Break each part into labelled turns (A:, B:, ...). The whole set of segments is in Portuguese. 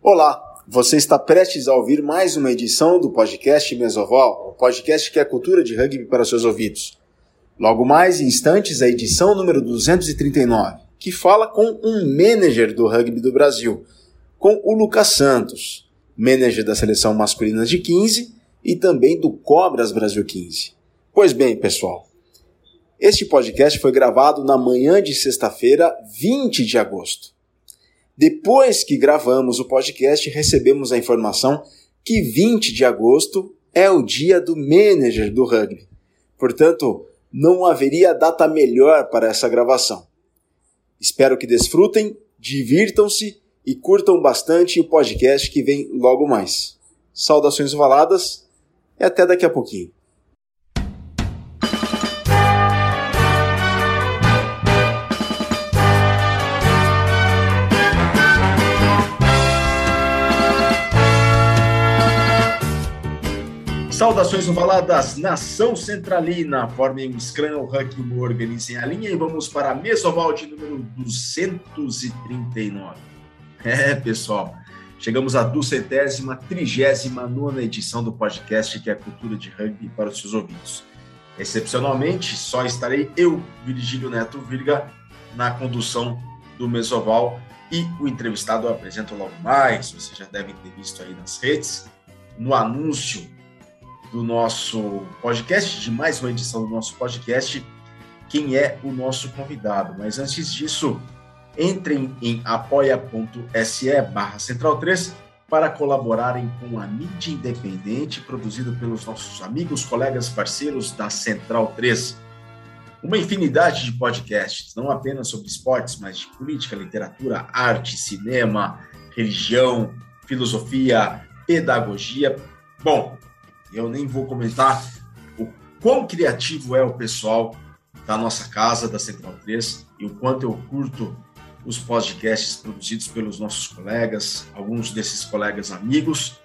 A: Olá, você está prestes a ouvir mais uma edição do podcast Mesoval, o podcast que é cultura de rugby para seus ouvidos. Logo mais em instantes, a edição número 239, que fala com um manager do rugby do Brasil, com o Lucas Santos, manager da seleção masculina de 15 e também do Cobras Brasil 15. Pois bem, pessoal, este podcast foi gravado na manhã de sexta-feira, 20 de agosto. Depois que gravamos o podcast, recebemos a informação que 20 de agosto é o dia do manager do rugby. Portanto, não haveria data melhor para essa gravação. Espero que desfrutem, divirtam-se e curtam bastante o podcast que vem logo mais. Saudações ovaladas e até daqui a pouquinho. Saudações ovaladas, nação centralina, formem um scrum, ranking, organizem a linha e vamos para a mesoval de número 239. É, pessoal, chegamos à duzentésima, trigésima nona edição do podcast que é a cultura de rugby para os seus ouvidos. Excepcionalmente, só estarei eu, Virgílio Neto Virga, na condução do mesoval e o entrevistado eu apresento logo mais, vocês já devem ter visto aí nas redes, no anúncio do nosso podcast, de mais uma edição do nosso podcast, quem é o nosso convidado. Mas antes disso, entrem em apoia.se barra Central 3 para colaborarem com a mídia independente produzida pelos nossos amigos, colegas, parceiros da Central 3. Uma infinidade de podcasts, não apenas sobre esportes, mas de política, literatura, arte, cinema, religião, filosofia, pedagogia. Bom, eu nem vou comentar o quão criativo é o pessoal da nossa casa, da Central 3, e o quanto eu curto os podcasts produzidos pelos nossos colegas, alguns desses colegas amigos,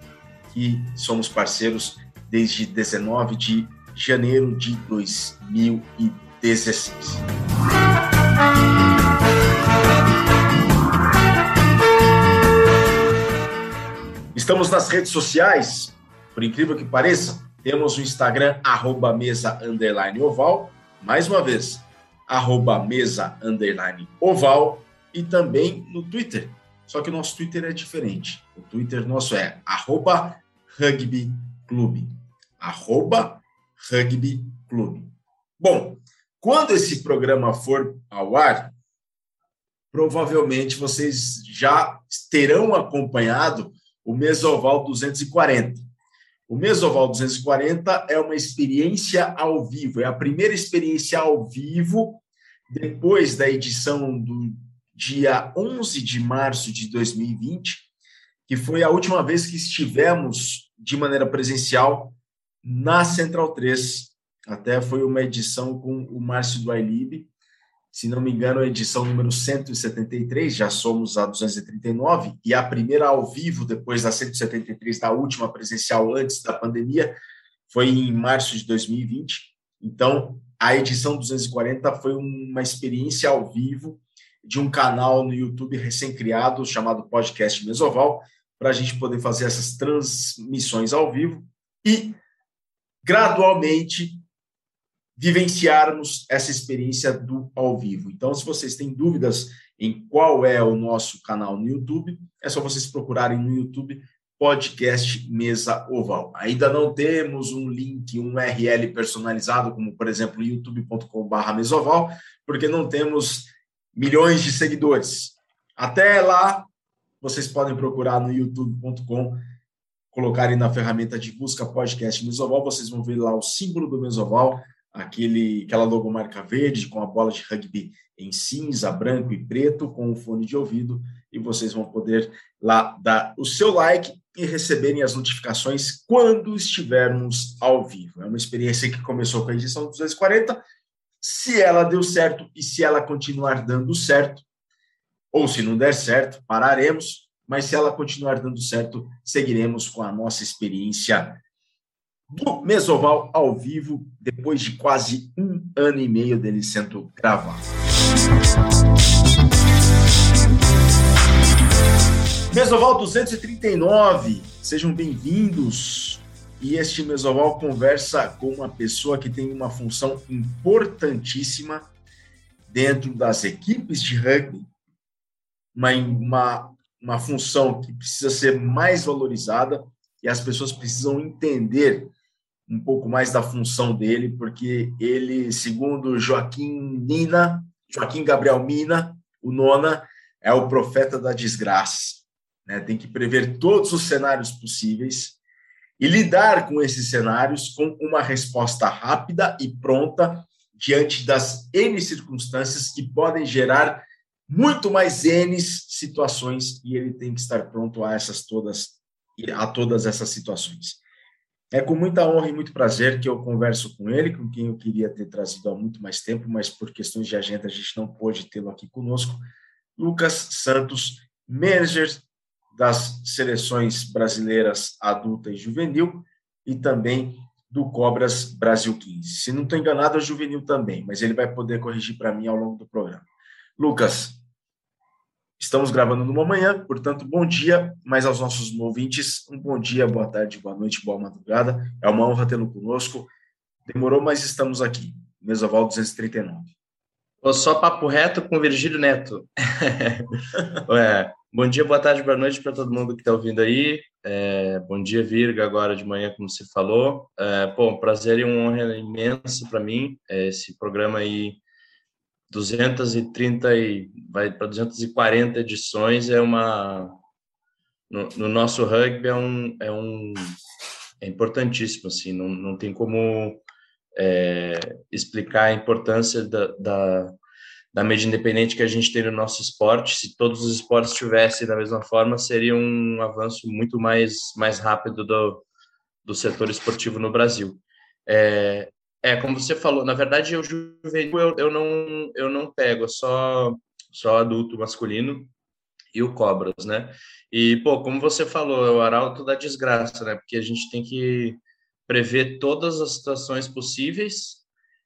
A: que somos parceiros desde 19 de janeiro de 2016. Estamos nas redes sociais, por incrível que pareça, temos o Instagram, arroba mesa underline oval. Mais uma vez, arroba mesa underline oval. E também no Twitter. Só que o nosso Twitter é diferente. O Twitter nosso é arroba rugby clube. Arroba rugby clube. Bom, quando esse programa for ao ar, provavelmente vocês já terão acompanhado o Mesoval 240. O Mesoval 240 é uma experiência ao vivo, é a primeira experiência ao vivo depois da edição do dia 11 de março de 2020, que foi a última vez que estivemos de maneira presencial na Central 3. Até foi uma edição com o Márcio do iLib, se não me engano, a edição número 173, já somos a 239, e a primeira ao vivo, depois da 173, da última presencial antes da pandemia, foi em março de 2020. Então, a edição 240 foi uma experiência ao vivo de um canal no YouTube recém-criado chamado Podcast Mesoval, para a gente poder fazer essas transmissões ao vivo e, gradualmente, vivenciarmos essa experiência do ao vivo. Então, se vocês têm dúvidas em qual é o nosso canal no YouTube, é só vocês procurarem no YouTube podcast Mesa Oval. Ainda não temos um link, um URL personalizado, como por exemplo youtube.com.br mesoval, porque não temos milhões de seguidores. Até lá, vocês podem procurar no youtube.com, colocarem na ferramenta de busca podcast Mesoval, vocês vão ver lá o símbolo do Mesoval, aquele, aquela logomarca verde com a bola de rugby em cinza, branco e preto, com o fone de ouvido, e vocês vão poder lá dar o seu like e receberem as notificações quando estivermos ao vivo. É uma experiência que começou com a edição 240. Se ela deu certo e se ela continuar dando certo, ou se não der certo, pararemos, mas se ela continuar dando certo, seguiremos com a nossa experiência do Mesoval ao vivo, depois de quase um ano e meio dele sendo gravado. Mesoval 239, sejam bem-vindos. E este Mesoval conversa com uma pessoa que tem uma função importantíssima dentro das equipes de rugby, uma, uma, uma função que precisa ser mais valorizada e as pessoas precisam entender um pouco mais da função dele, porque ele, segundo Joaquim Nina, Joaquim Gabriel Mina, o Nona, é o profeta da desgraça. Né? Tem que prever todos os cenários possíveis e lidar com esses cenários com uma resposta rápida e pronta diante das N circunstâncias que podem gerar muito mais N situações e ele tem que estar pronto a essas todas a todas essas situações. É com muita honra e muito prazer que eu converso com ele, com quem eu queria ter trazido há muito mais tempo, mas por questões de agenda a gente não pôde tê-lo aqui conosco. Lucas Santos, manager das seleções brasileiras adulta e juvenil e também do Cobras Brasil 15. Se não estou enganado, é juvenil também, mas ele vai poder corrigir para mim ao longo do programa. Lucas, estamos gravando numa manhã, portanto, bom dia, mas aos nossos ouvintes, um bom dia, boa tarde, boa noite, boa madrugada. É uma honra tê-lo conosco. Demorou, mas estamos aqui. Mesoval 239.
B: Só papo reto com Virgílio Neto. é, Bom dia, boa tarde, boa noite para todo mundo que está ouvindo aí. É, bom dia, Virga, agora de manhã, como você falou. É, pô, um prazer e uma honra imensa para mim. É, esse programa aí, 230 e vai para 240 edições, é uma. No, no, nosso rugby é um. É, um, é importantíssimo, assim, não, não tem como é, explicar a importância da, da da mídia independente que a gente tem no nosso esporte. Se todos os esportes tivessem da mesma forma, seria um avanço muito mais, mais rápido do, do setor esportivo no Brasil. É, é, como você falou, na verdade, eu juvenil eu, eu não eu não pego, só só adulto masculino e o Cobras, né? E pô, como você falou, é o arauto da desgraça, né? Porque a gente tem que prever todas as situações possíveis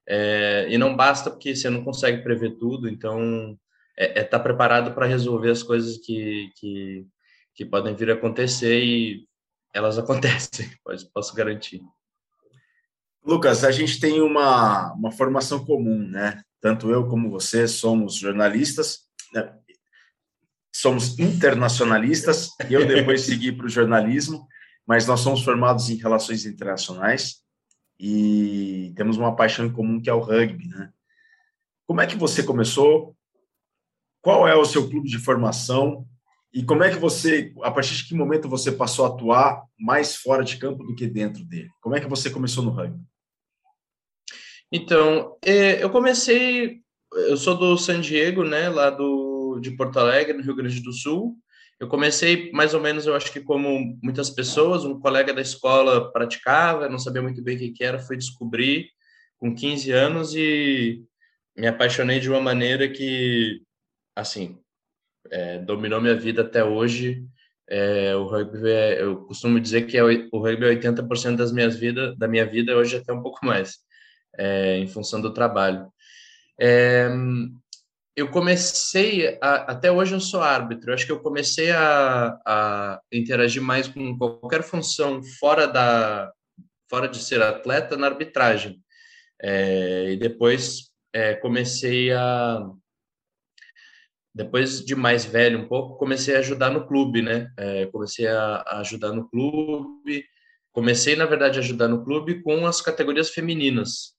B: é, e não basta porque você não consegue prever tudo, então é estar é tá preparado para resolver as coisas que, que, que, podem vir a acontecer e elas acontecem, posso garantir.
A: Lucas, a gente tem uma, uma formação comum, né? Tanto eu como você somos jornalistas, né? somos internacionalistas, eu depois segui para o jornalismo, mas nós somos formados em relações internacionais e temos uma paixão em comum que é o rugby, né? Como é que você começou? Qual é o seu clube de formação? E como é que você, a partir de que momento você passou a atuar mais fora de campo do que dentro dele? Como é que você começou no rugby?
B: Então, é, eu comecei, eu sou do San Diego, né, lá do, de Porto Alegre, no Rio Grande do Sul, eu comecei mais ou menos, eu acho que como muitas pessoas, um colega da escola praticava, não sabia muito bem o que era, fui descobrir com 15 anos e me apaixonei de uma maneira que, assim, é, dominou minha vida até hoje. É, o rugby, é, eu costumo dizer que é, o rugby é 80% das minhas vida, da minha vida, hoje até um pouco mais, é, em função do trabalho. É, eu comecei, a, até hoje eu sou árbitro, eu acho que eu comecei a, a interagir mais com qualquer função fora da fora de ser atleta na arbitragem. É, e depois é, comecei a depois de mais velho um pouco comecei a ajudar no clube né é, comecei a, a, ajudar no clube comecei na verdade a ajudar no clube com as categorias femininas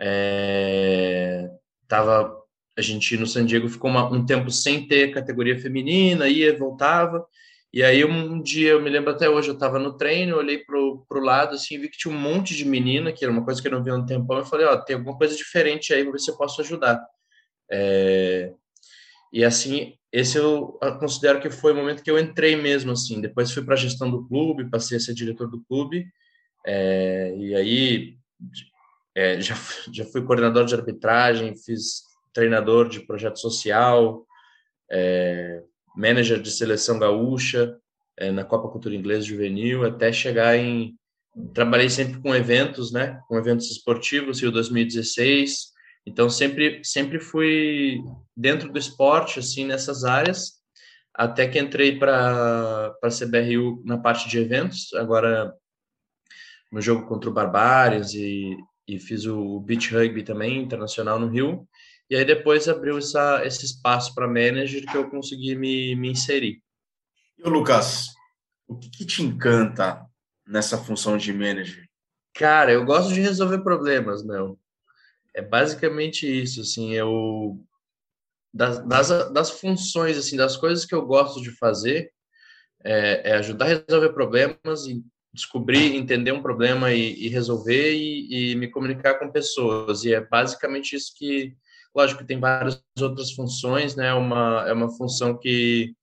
B: é, tava a gente no San Diego ficou uma, um tempo sem ter categoria feminina, ia, voltava. E aí um dia, eu me lembro até hoje, eu estava no treino, olhei pro, pro lado assim, vi que tinha um monte de menina, que era uma coisa que eu não via há um tempão, eu falei, ó, tem alguma coisa diferente aí, vou ver se eu posso ajudar. É... E assim, esse eu considero que foi o momento que eu entrei mesmo, assim. Depois fui para a gestão do clube, passei a ser diretor do clube, é... e aí é, já, já fui coordenador de arbitragem, fiz treinador de projeto social, é, manager de seleção gaúcha é, na Copa Cultura Inglesa Juvenil, até chegar em trabalhei sempre com eventos, né, com eventos esportivos, Rio 2016. Então sempre sempre fui dentro do esporte assim nessas áreas até que entrei para a CBRU na parte de eventos, agora no jogo contra o Barbários e, e fiz o Beach Rugby também, internacional no Rio, e aí depois abriu essa, esse espaço para manager que eu consegui me, me inserir.
A: E o Lucas, o que, que te encanta nessa função de manager?
B: Cara, eu gosto de resolver problemas, meu. É basicamente isso, assim, eu das, das, das funções, assim, das coisas que eu gosto de fazer é, é ajudar a resolver problemas e descobrir, entender um problema e, e resolver e, e, me comunicar com pessoas. E é basicamente isso que, lógico, tem várias outras funções, né? Uma é uma função que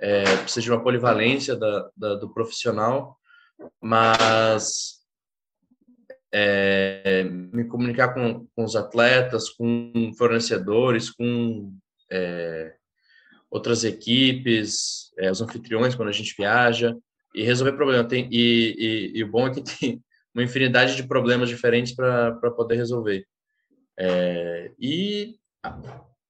B: é, precisa de uma polivalência da, da do profissional, mas é, me comunicar com, com os atletas, com fornecedores, com é, outras equipes, é, os anfitriões quando a gente viaja e resolver problemas. Tem, e, e, e, o bom é que tem uma infinidade de problemas diferentes para poder resolver. É, e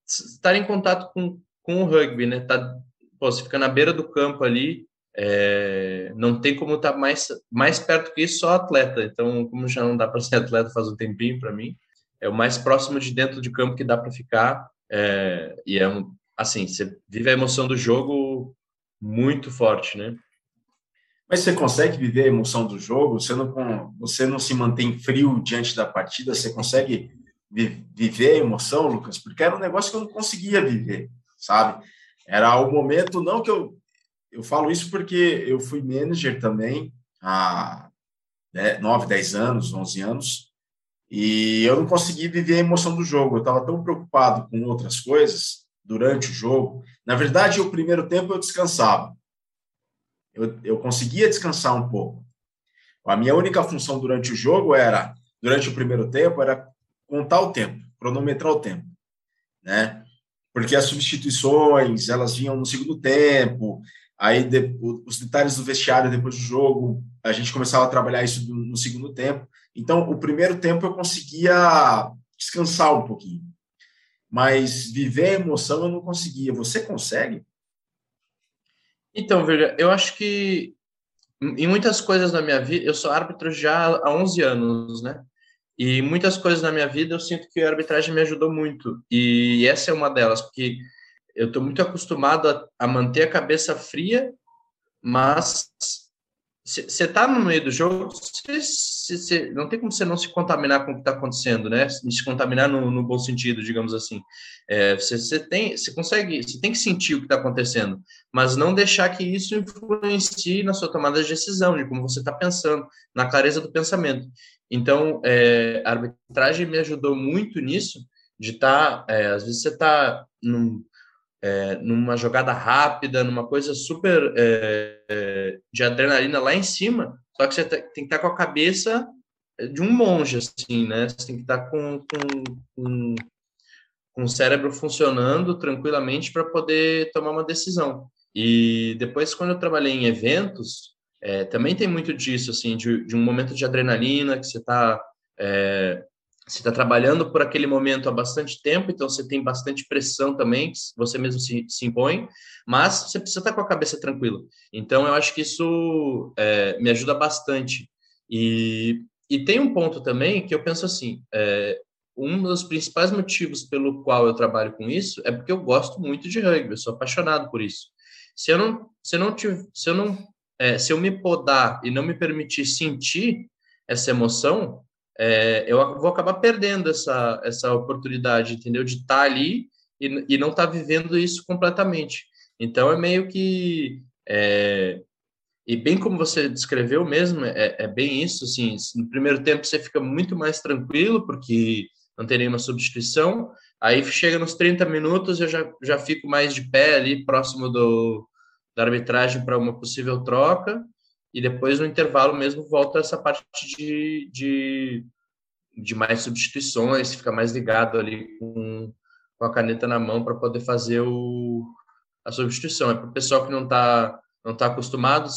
B: estar em contato com, com o rugby, né? Tá, pô, você fica na beira do campo ali, é, não tem como estar tá mais, mais perto que isso, só atleta. Então, como já não dá para ser atleta faz um tempinho para mim, é o mais próximo de dentro de campo que dá para ficar. É, e é um, assim, você vive a emoção do jogo muito forte, né?
A: Mas você consegue viver a emoção do jogo? Você não, você não se mantém frio diante da partida? Você consegue vi, viver a emoção, Lucas? Porque era um negócio que eu não conseguia viver, sabe? Era o momento, não que eu. Eu falo isso porque eu fui manager também há 9, 10 anos, 11 anos. E eu não consegui viver a emoção do jogo. Eu estava tão preocupado com outras coisas durante o jogo. Na verdade, o primeiro tempo eu descansava. Eu, eu conseguia descansar um pouco. A minha única função durante o jogo era, durante o primeiro tempo, era contar o tempo, cronometrar o tempo, né? Porque as substituições, elas vinham no segundo tempo, aí de, os detalhes do vestiário depois do jogo, a gente começava a trabalhar isso no, segundo tempo. Então, o primeiro tempo eu conseguia descansar um pouquinho. Mas viver a emoção eu não conseguia. Você consegue?
B: Então, veja, eu acho que em muitas coisas na minha vida, eu sou árbitro já há 11 anos, né? E muitas coisas na minha vida eu sinto que a arbitragem me ajudou muito. E essa é uma delas, porque eu estou muito acostumado a, a manter a cabeça fria, mas você tá no meio do jogo, não tem como você não se contaminar com o que está acontecendo, né? Se contaminar no, no, bom sentido, digamos assim. Você é, tem, você consegue, você tem que sentir o que está acontecendo, mas não deixar que isso influencie na sua tomada de decisão, de como você está pensando, na clareza do pensamento. Então, é, a arbitragem me ajudou muito nisso, de estar, tá, é, às vezes você está num é, numa jogada rápida, numa coisa super é, é, de adrenalina lá em cima, só que você tem que estar com a cabeça de um monge, assim, né? Você tem que estar com, com, com, com o cérebro funcionando tranquilamente para poder tomar uma decisão. E depois, quando eu trabalhei em eventos, é, também tem muito disso, assim, de, de, um momento de adrenalina que você está é, você está trabalhando por aquele momento há bastante tempo, então você tem bastante pressão também, você mesmo se, se impõe, mas você precisa estar com a cabeça tranquila. Então, eu acho que isso é, me ajuda bastante. E, e tem um ponto também que eu penso assim: é, um dos principais motivos pelo qual eu trabalho com isso é porque eu gosto muito de rugby, eu sou apaixonado por isso. Se eu não, se eu não, tive, se eu não, é, se eu me podar e não me permitir sentir essa emoção, é, eu vou acabar perdendo essa, essa oportunidade, entendeu? De estar tá ali e, e não estar tá vivendo isso completamente. Então, é meio que. É, e bem como você descreveu mesmo, é, é, bem isso. Assim, no primeiro tempo você fica muito mais tranquilo, porque não tem nenhuma substituição. Aí chega nos 30 minutos, eu já, já fico mais de pé ali, próximo do, da arbitragem para uma possível troca e depois no intervalo mesmo volta essa parte de, de, de mais substituições, fica mais ligado ali com, com a caneta na mão para poder fazer o, a substituição. É para o pessoal que não está não tá acostumado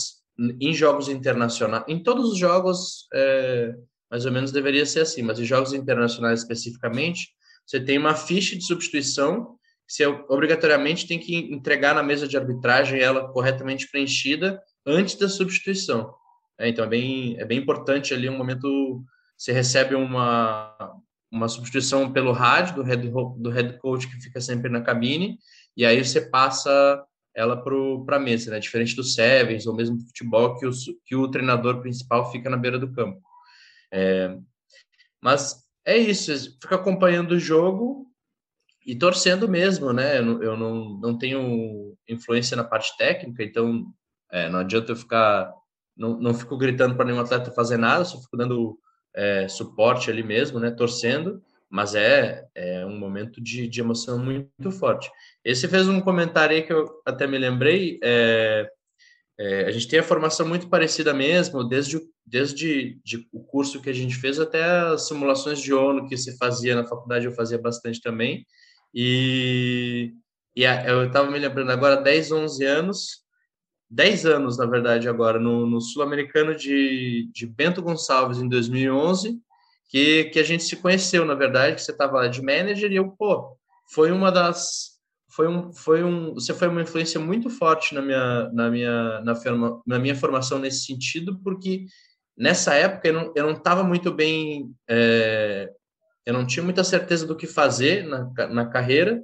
B: em jogos internacionais, em todos os jogos, é, mais ou menos deveria ser assim, mas em jogos internacionais especificamente, você tem uma ficha de substituição você obrigatoriamente tem que entregar na mesa de arbitragem ela corretamente preenchida antes da substituição. É, então é bem, é bem importante ali um momento você recebe uma, uma substituição pelo rádio do head, do head coach que fica sempre na cabine, e aí você passa ela para a mesa, né? Diferente do Sevens ou mesmo do futebol, que o, que o treinador principal fica na beira do campo. É, mas é isso, fica acompanhando o jogo e torcendo mesmo, né? Eu, eu não, não tenho influência na parte técnica, então é, não adianta eu ficar. Não, não fico gritando para nenhum atleta fazer nada, só fico dando é, suporte ali mesmo, né? Torcendo, mas é, é um momento de, de emoção muito forte. Esse fez um comentário aí que eu até me lembrei. É, é, a gente tem a formação muito parecida mesmo, desde, desde de, o curso que a gente fez até as simulações de ONU que se fazia na faculdade, eu fazia bastante também. E, e a, eu estava me lembrando agora, 10, 11 anos, 10 anos, na verdade, agora, no, no Sul-Americano de, de Bento Gonçalves, em 2011, que, que a gente se conheceu, na verdade, que você estava lá de manager, e eu, pô, foi uma das foi um, foi um, você foi uma influência muito forte na minha, na minha, na, forma, na minha formação nesse sentido, porque nessa época eu não estava muito bem, é, eu não tinha muita certeza do que fazer na, na carreira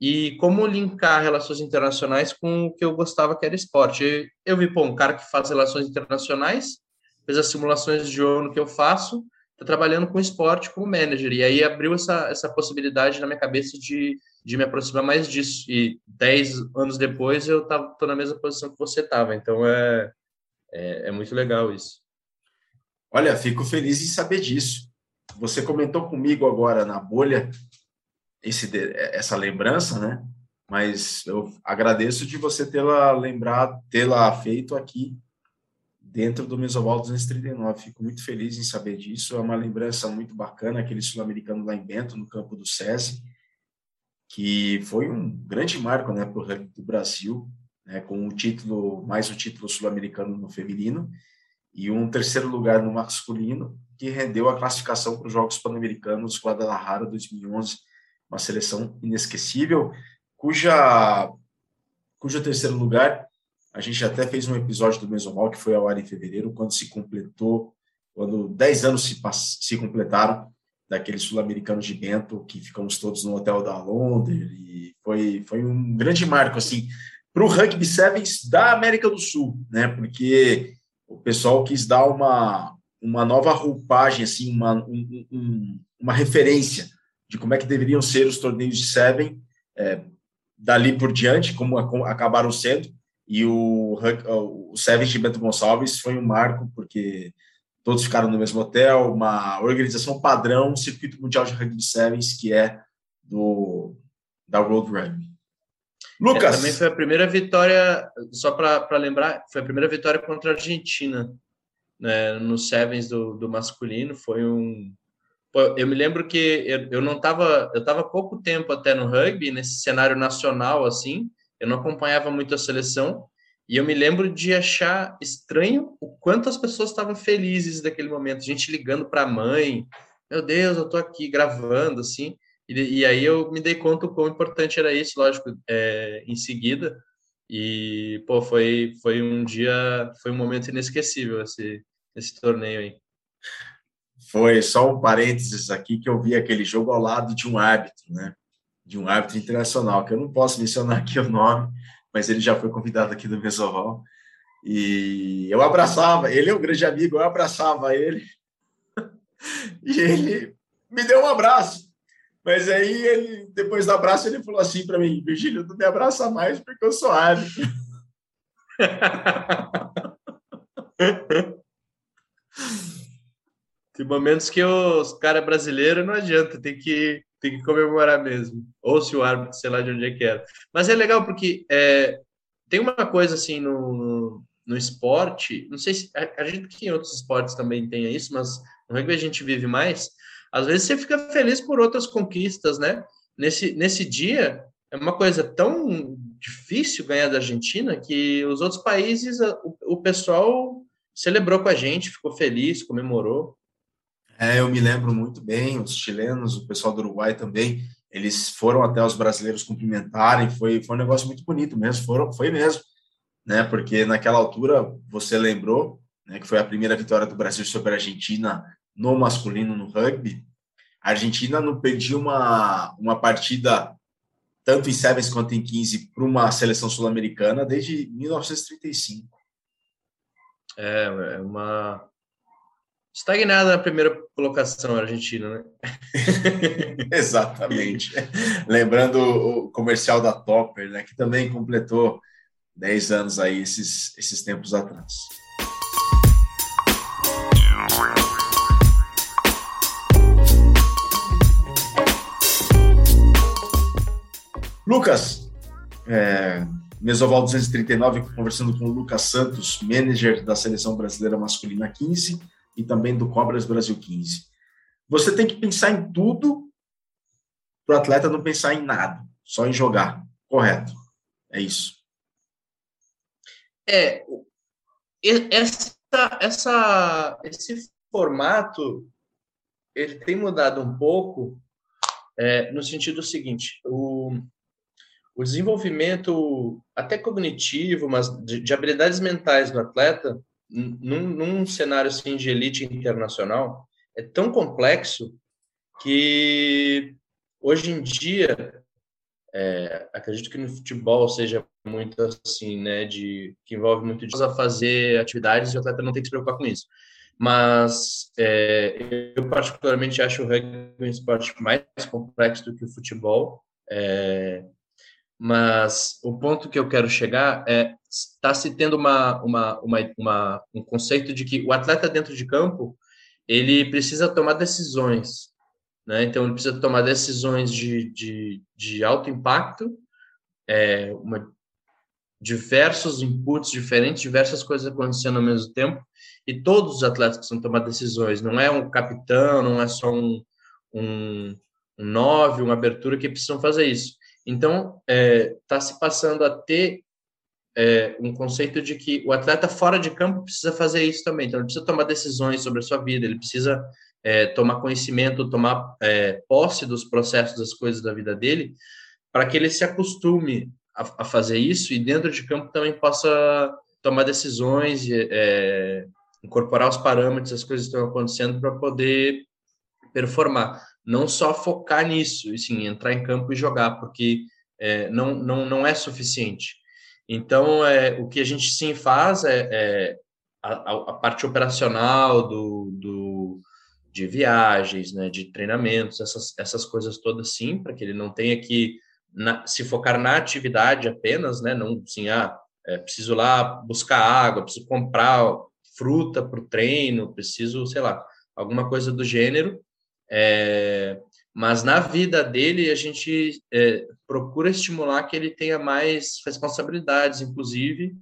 B: e como linkar relações internacionais com o que eu gostava que era esporte. Eu, vi, pô, um cara que faz relações internacionais, fez as simulações de ONU que eu faço, está trabalhando com esporte como manager, e aí abriu essa, essa possibilidade na minha cabeça de de me aproximar mais disso. E dez anos depois eu estou na mesma posição que você estava. Então é, é, é, muito legal isso.
A: Olha, fico feliz em saber disso. Você comentou comigo agora na bolha esse, essa lembrança, né? Mas eu agradeço de você tê-la lembrado, tê-la feito aqui dentro do Mesoval 239. Fico muito feliz em saber disso. É uma lembrança muito bacana, aquele sul-americano lá em Bento, no campo do SESI que foi um grande marco né, para o do Brasil, né, com o título, mais o título sul-americano no feminino, e um terceiro lugar no masculino, que rendeu a classificação para os Jogos Pan-Americanos Guadalajara 2011, uma seleção inesquecível, cuja, cujo terceiro lugar, a gente até fez um episódio do Mesomal, que foi ao ar em fevereiro, quando se completou, quando 10 anos se, se completaram daquele sul-americano de Bento, que ficamos todos no hotel da Londres, e foi, foi um grande marco, assim, para o Rugby Sevens da América do Sul, né, porque o pessoal quis dar uma, uma nova roupagem, assim, uma, um, um, uma referência de como é que deveriam ser os torneios de Seven é, dali por diante, como acabaram sendo, e o, o Sevens de Bento Gonçalves foi um marco, porque todos ficaram no mesmo hotel, uma organização padrão, circuito mundial de rugby sevens, que é do da World Rugby.
B: Lucas. É, também foi a primeira vitória, só para lembrar, foi a primeira vitória contra a Argentina né, no Sevens do, do masculino. Foi um. Eu me lembro que eu, eu não estava, eu estava pouco tempo até no rugby, nesse cenário nacional assim, eu não acompanhava muito a seleção, e eu me lembro de achar estranho o quanto as pessoas estavam felizes daquele momento, gente ligando para a mãe, meu Deus, eu estou aqui gravando, assim, e, e, aí eu me dei conta o quão importante era isso, lógico, é, em seguida, e, pô, foi, foi um dia, foi um momento inesquecível esse, esse torneio aí.
A: Foi só um parênteses aqui que eu vi aquele jogo ao lado de um árbitro, né? De um árbitro internacional, que eu não posso mencionar aqui o nome, mas ele já foi convidado aqui do Mesoval. E eu abraçava, ele é um grande amigo, eu abraçava ele. e ele me deu um abraço. Mas aí, ele, depois do abraço, ele falou assim para mim: Virgílio, não me abraça mais porque eu sou árbitro.
B: Tem momentos que os cara brasileiro não adianta, tem que tem que comemorar mesmo. Ou se o árbitro, sei lá de onde é que era. Mas é legal porque é, tem uma coisa assim no, no esporte, não sei se gente que em outros esportes também tenha isso, mas no rugby a gente vive mais. Às vezes você fica feliz por outras conquistas, né? Nesse, nesse dia é uma coisa tão difícil ganhar da Argentina que os outros países, o, o pessoal celebrou com a gente, ficou feliz, comemorou.
A: É, eu me lembro muito bem, os chilenos, o pessoal do Uruguai também. eles foram até os brasileiros cumprimentarem, foi, foi um negócio muito bonito mesmo, foram, foi mesmo, né? Porque naquela altura, você lembrou, né, que foi a primeira vitória do Brasil sobre a Argentina no masculino no rugby, a Argentina não perdia uma, uma partida tanto em sevens quanto em 15 para uma seleção sul-americana desde 1935.
B: É, é uma estagnada na primeira colocação argentina, né?
A: Exatamente. Lembrando o comercial da Topper, né, que também completou 10 anos aí esses, esses tempos atrás. Lucas, é, Mesoval 239, conversando com o Lucas Santos, manager da Seleção Brasileira Masculina 15 e também do Cobras Brasil 15. Você tem que pensar em tudo para o atleta não pensar em nada, só em jogar. Correto. É isso.
B: É, essa, essa, esse formato ele tem mudado um pouco é, no sentido seguinte: o, o desenvolvimento até cognitivo, mas de, de habilidades mentais do atleta, num, num, cenário assim de elite internacional, é tão complexo que hoje em dia é, acredito que no futebol seja muito assim, né, de que envolve muito de a fazer atividades e o atleta não tem que se preocupar com isso. Mas é, eu particularmente acho o rugby um esporte mais complexo do que o futebol. É, mas o ponto que eu quero chegar é está se tendo uma, uma, uma, uma, um conceito de que o atleta dentro de campo ele precisa tomar decisões, né? Então ele precisa tomar decisões de, de, de alto impacto, é, uma, diversos inputs diferentes, diversas coisas acontecendo ao mesmo tempo, e todos os atletas precisam tomar decisões. Não é um capitão, não é só um, um, um nove, uma abertura que precisam fazer isso. Então, está é, tá se passando a ter é, um conceito de que o atleta fora de campo precisa fazer isso também. Então, ele precisa tomar decisões sobre a sua vida, ele precisa é, tomar conhecimento, tomar é, posse dos processos, das coisas da vida dele, para que ele se acostume a, a, fazer isso e dentro de campo também possa tomar decisões, é, incorporar os parâmetros, as coisas que estão acontecendo para poder performar não só focar nisso, e sim entrar em campo e jogar, porque é, não, não, não é suficiente. Então, é, o que a gente sim faz é, é a, a, parte operacional do, do, de viagens, né, de treinamentos, essas, essas coisas todas sim, para que ele não tenha que na, se focar na atividade apenas, né, não assim, ah, é, preciso lá buscar água, preciso comprar fruta para o treino, preciso, sei lá, alguma coisa do gênero, é, mas na vida dele, a gente é, procura estimular que ele tenha mais responsabilidades, inclusive,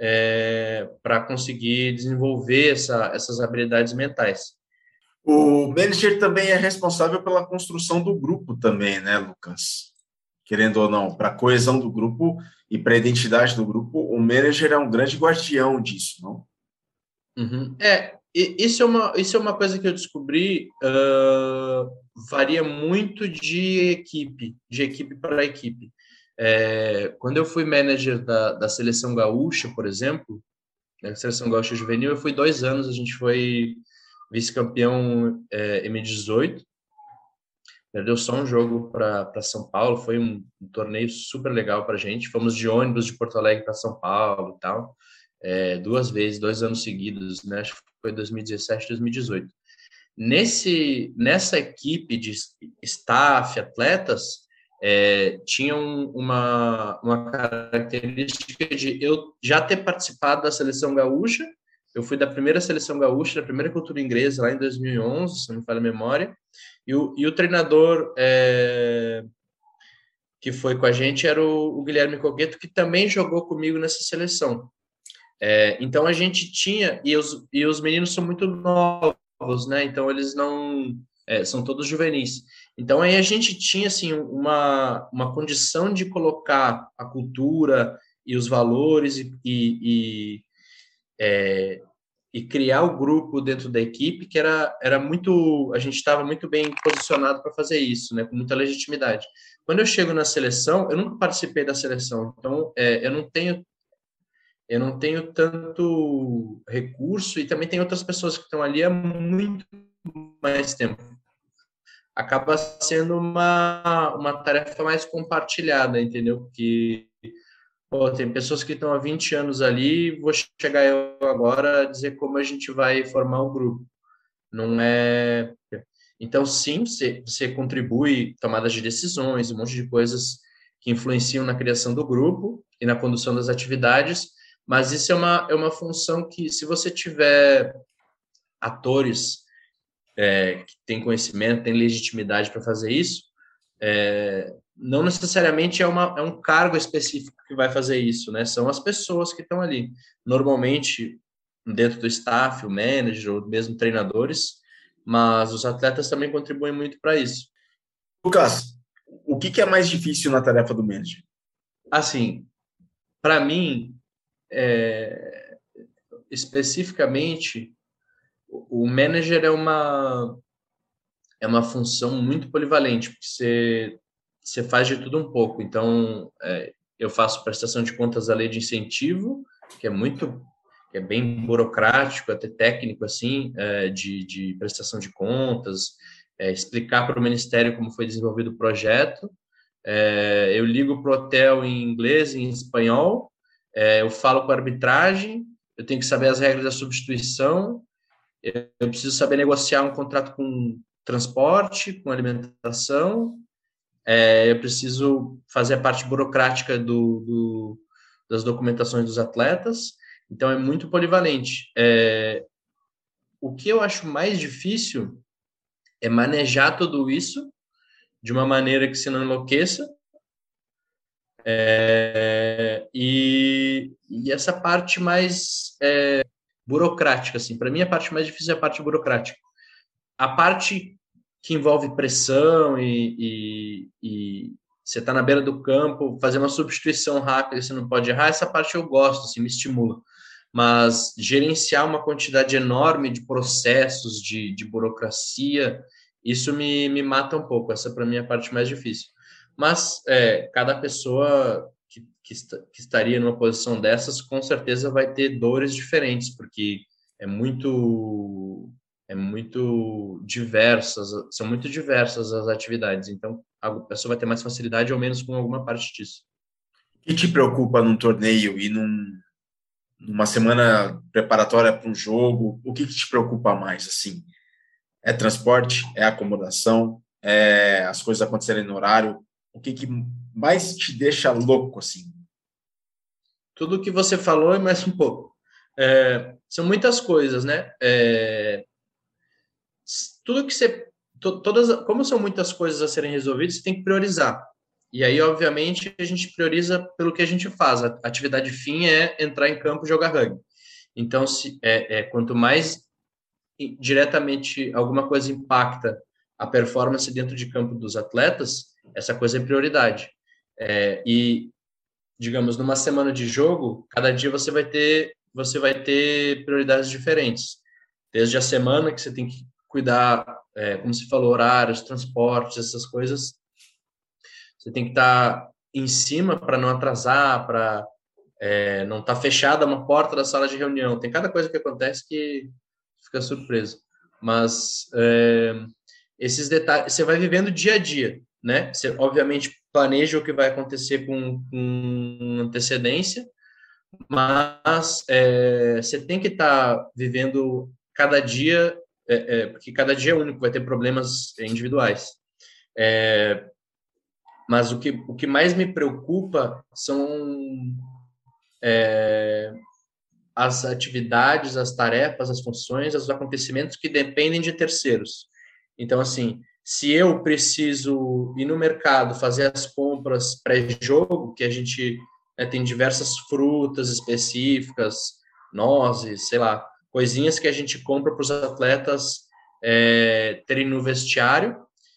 B: é, para conseguir desenvolver essa, essas habilidades mentais.
A: O manager também é responsável pela construção do grupo também, né, Lucas? Querendo ou não, para a coesão do grupo e para a identidade do grupo, o manager é um grande guardião disso, não?
B: Uhum. É, isso é uma, isso é uma coisa que eu descobri, uh, varia muito de equipe, de equipe para equipe. É, quando eu fui manager da, da seleção gaúcha, por exemplo, da seleção gaúcha juvenil, eu fui dois anos, a gente foi vice-campeão é, M18, perdeu só um jogo para São Paulo, foi um, um torneio super legal para a gente, fomos de ônibus de Porto Alegre para São Paulo e tal, é, duas vezes, dois anos seguidos, né? Acho que foi 2017, 2018. Nesse, nessa equipe de staff, atletas, é, tinham uma, uma característica de eu já ter participado da seleção gaúcha. Eu fui da primeira seleção gaúcha, da primeira cultura inglesa, lá em 2011, se não me falha a memória. E o, e o treinador é, que foi com a gente era o, o Guilherme Cogueto, que também jogou comigo nessa seleção. É, então a gente tinha, e os, e os meninos são muito novos, né? Então eles não. É, são todos juvenis. Então aí a gente tinha assim uma, uma condição de colocar a cultura e os valores e, e, e, é, e criar o grupo dentro da equipe que era, era muito a gente estava muito bem posicionado para fazer isso né com muita legitimidade quando eu chego na seleção eu nunca participei da seleção então é, eu não tenho eu não tenho tanto recurso e também tem outras pessoas que estão ali há muito mais tempo acaba sendo uma, uma tarefa mais compartilhada entendeu que Pô, tem pessoas que estão há 20 anos ali, vou chegar eu agora a dizer como a gente vai formar o grupo. Não é. Então, sim, você, você contribui tomadas de decisões, um monte de coisas que influenciam na criação do grupo e na condução das atividades, mas isso é uma, é uma função que, se você tiver atores é, que têm conhecimento, têm legitimidade para fazer isso, é, não necessariamente é, uma, é um cargo específico que vai fazer isso, né? São as pessoas que estão ali. Normalmente, dentro do staff, o manager, ou mesmo treinadores, mas os atletas também contribuem muito para isso.
A: Lucas, o que, que, é mais difícil na tarefa do manager?
B: Assim, para mim, é, especificamente, o manager é uma é uma função muito polivalente, porque você você faz de tudo um pouco. Então, é, eu faço prestação de contas da lei de incentivo, que é muito, que é bem burocrático, até técnico, assim, é, de, de prestação de contas, é, explicar para o Ministério como foi desenvolvido o projeto. É, eu ligo para o hotel em inglês, em espanhol, é, eu falo com a arbitragem, eu tenho que saber as regras da substituição, eu preciso saber negociar um contrato com transporte, com alimentação, é, eu preciso fazer a parte burocrática do, do, das documentações dos atletas, então é muito polivalente. É, o que eu acho mais difícil é manejar tudo isso de uma maneira que você não enlouqueça. É, e, e, essa parte mais é, burocrática, assim, para mim a parte mais difícil é a parte burocrática. A parte que envolve pressão e, e, e você está na beira do campo, fazer uma substituição rápida, você não pode errar, essa parte eu gosto, assim, me estimula. Mas gerenciar uma quantidade enorme de processos, de, de burocracia, isso me, me mata um pouco. Essa, para mim, é a parte mais difícil. Mas é, cada pessoa que, que, que estaria numa posição dessas, com certeza vai ter dores diferentes, porque é muito é muito diversas, são muito diversas as atividades, então a pessoa vai ter mais facilidade ou menos com alguma parte disso.
A: O que te preocupa num torneio e num, numa semana preparatória para um jogo? O que, que te preocupa mais, assim? É transporte? É acomodação? É as coisas acontecerem no horário? O que, que mais te deixa louco, assim?
B: Tudo o que você falou e mais um pouco. É, são muitas coisas, né? É, tudo que você todas como são muitas coisas a serem resolvidas, você tem que priorizar. E aí, obviamente, a gente prioriza pelo que a gente faz. A atividade fim é entrar em campo e jogar rugby. Então, se é, é quanto mais diretamente alguma coisa impacta a performance dentro de campo dos atletas, essa coisa é prioridade. É, e digamos numa semana de jogo, cada dia você vai ter você vai ter prioridades diferentes. Desde a semana que você tem que cuidar, é, como se falou, horários, transportes, essas coisas. Você tem que estar em cima para não atrasar, para é, não estar tá fechada uma porta da sala de reunião. Tem cada coisa que acontece que fica surpreso. Mas é, esses detalhes, você vai vivendo dia a dia, né? Você, obviamente, planeja o que vai acontecer com, com antecedência, mas é, você tem que estar tá vivendo cada dia é, é, porque cada dia é único, vai ter problemas individuais. É, mas o que, o que mais me preocupa são é, as atividades, as tarefas, as funções, os acontecimentos que dependem de terceiros. Então, assim, se eu preciso ir no mercado fazer as compras pré-jogo, que a gente né, tem diversas frutas específicas, nozes, sei lá, coisinhas que a gente compra para os atletas é, terem no vestiário.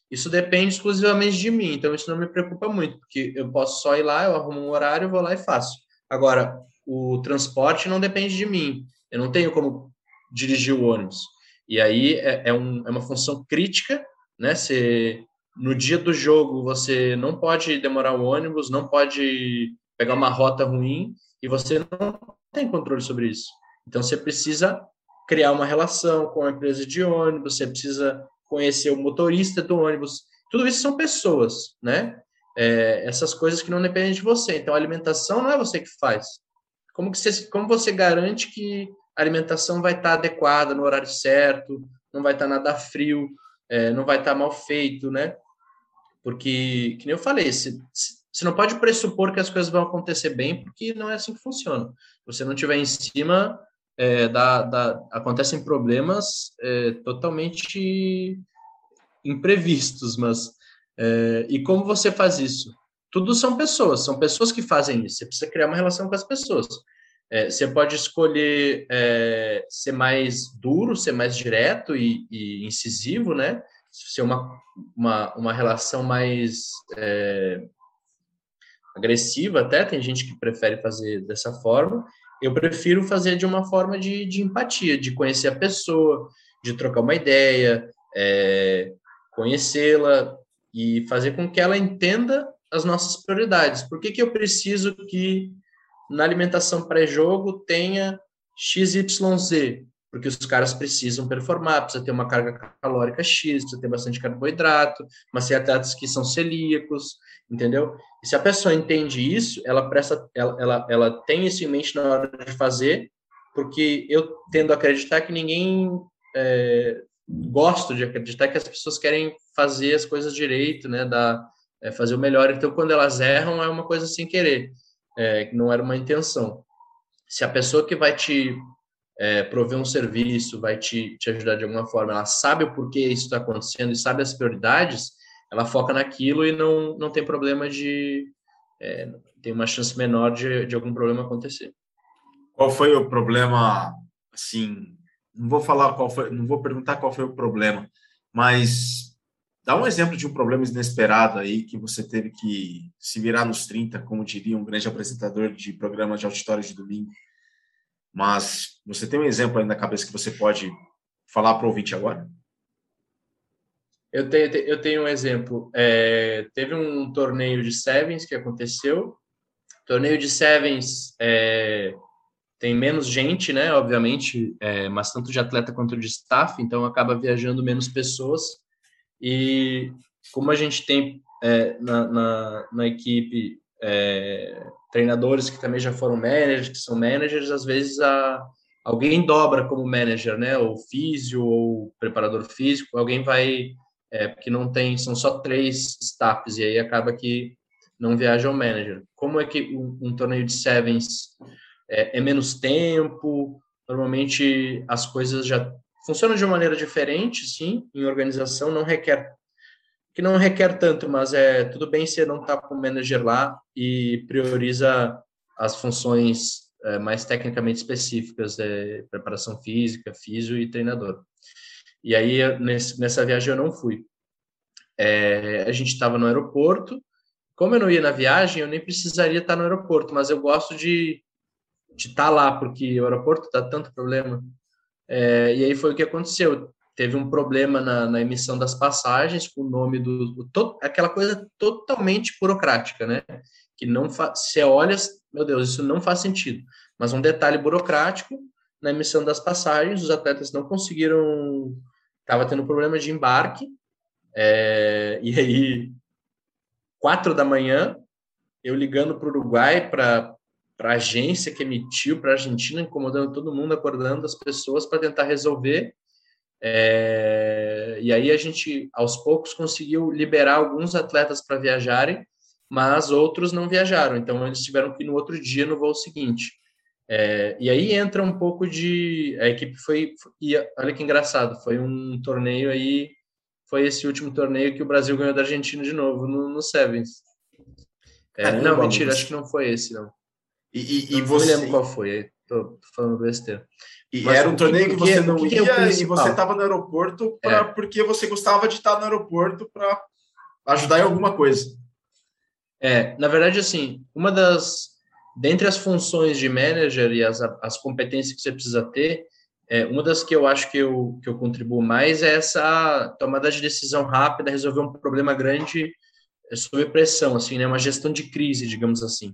B: Isso depende exclusivamente de mim, então isso não me preocupa muito, porque eu posso só ir lá, eu arrumo um horário, vou lá e faço. Agora, o transporte não depende de mim. Eu não tenho como dirigir o ônibus. E aí é, é, um, é uma função crítica, né? Você, no dia do jogo, você não pode demorar o ônibus, não pode pegar uma rota ruim, e você não tem controle sobre isso. Então, você precisa criar uma relação com a empresa de ônibus, você precisa conhecer o motorista do ônibus. Tudo isso são pessoas, né? É, essas coisas que não dependem de você. Então, a alimentação não é você que faz. Como, que você, como você garante que a alimentação vai estar adequada no horário certo, não vai estar nada frio, é, não vai estar mal feito, né? Porque, que nem eu falei, se, você não pode pressupor que as coisas vão acontecer bem, porque não é assim que funciona. Se você não tiver em cima, é, acontecem problemas é, totalmente imprevistos, mas é, e como você faz isso? Tudo são pessoas, são pessoas que fazem isso. Você precisa criar uma relação com as pessoas. É, você pode escolher é, ser mais duro, ser mais direto e, e incisivo, né? Ser uma, uma, uma relação mais é, agressiva até, tem gente que prefere fazer dessa forma. Eu prefiro fazer de uma forma de, de empatia, de conhecer a pessoa, de trocar uma ideia, é, conhecê-la e fazer com que ela entenda as nossas prioridades. Por que, que eu preciso que na alimentação pré-jogo tenha XYZ? Porque os caras precisam performar, precisa ter uma carga calórica X, precisa ter bastante carboidrato, mas tem atletas que são celíacos, entendeu? E se a pessoa entende isso, ela presta, ela, ela, ela tem isso em mente na hora de fazer, porque eu tendo a acreditar que ninguém é, de acreditar que as pessoas querem fazer as coisas direito, né, da, é, fazer o melhor. Então, quando elas erram, é uma coisa sem querer, é, não era uma intenção. Se a pessoa que vai te é, prover um serviço, vai te, te ajudar de alguma forma, ela sabe o porquê isso está acontecendo e sabe as prioridades, ela foca naquilo e não, não tem problema de. É, tem uma chance menor de, de algum problema acontecer.
A: Qual foi o problema, assim, não vou falar qual foi, não vou perguntar qual foi o problema, mas dá um exemplo de um problema inesperado aí que você teve que se virar nos 30, como diria um grande apresentador de programa de auditório de domingo. Mas você tem um exemplo aí na cabeça que você pode falar para o ouvinte agora?
B: Eu tenho, eu tenho um exemplo. É, teve um torneio de Sevens que aconteceu. Torneio de Sevens é, tem menos gente, né? Obviamente, é, mas tanto de atleta quanto de staff, então acaba viajando menos pessoas. E como a gente tem é, na, na, na, equipe é, treinadores que também já foram managers, que são managers, às vezes a, alguém dobra como manager, né? Ou físio, ou preparador físico, alguém vai é, porque não tem, são só três staffs, e aí acaba que não viaja o manager. Como é que um, um torneio de sevens é, é, menos tempo, normalmente as coisas já funcionam de uma maneira diferente, sim, em organização, não requer, que não requer tanto, mas é tudo bem se não está com o manager lá e prioriza as funções é, mais tecnicamente específicas, é, preparação física, físio e treinador. E aí, nesse, nessa viagem, eu não fui. É, a gente estava no aeroporto. Como eu não ia na viagem, eu nem precisaria estar no aeroporto, mas eu gosto de de estar lá, porque o aeroporto está tanto problema. É, e aí foi o que aconteceu. Teve um problema na, na emissão das passagens com o nome do, to, aquela coisa totalmente burocrática, né? Que não você olha, meu Deus, isso não faz sentido. Mas um detalhe burocrático na emissão das passagens, os atletas não conseguiram estava tendo problema de embarque, é, e aí, quatro da manhã, eu ligando para o Uruguai, para a agência que emitiu, para a Argentina, incomodando todo mundo, acordando as pessoas para tentar resolver. É, e aí a gente, aos poucos, conseguiu liberar alguns atletas para viajarem, mas outros não viajaram, então eles tiveram que ir no outro dia, no voo seguinte. É, e aí entra um pouco de. A equipe foi. E olha que engraçado, foi um torneio aí. Foi esse último torneio que o Brasil ganhou da Argentina de novo, no, no Sevens. É, não, mentira, acho que não foi esse, não.
A: E, e, e não você.
B: Não lembro qual foi, tô falando besteira.
A: E Mas era um torneio que, que você não que ia é e você estava no aeroporto pra, é. porque você gostava de estar no aeroporto para ajudar em alguma coisa.
B: É, na verdade, assim, uma das dentre as funções de manager e as, as competências que você precisa ter, é, uma das que eu acho que eu, que eu contribuo mais é essa tomada de decisão rápida, resolver um problema grande é, sob pressão, assim, né? Uma gestão de crise, digamos assim.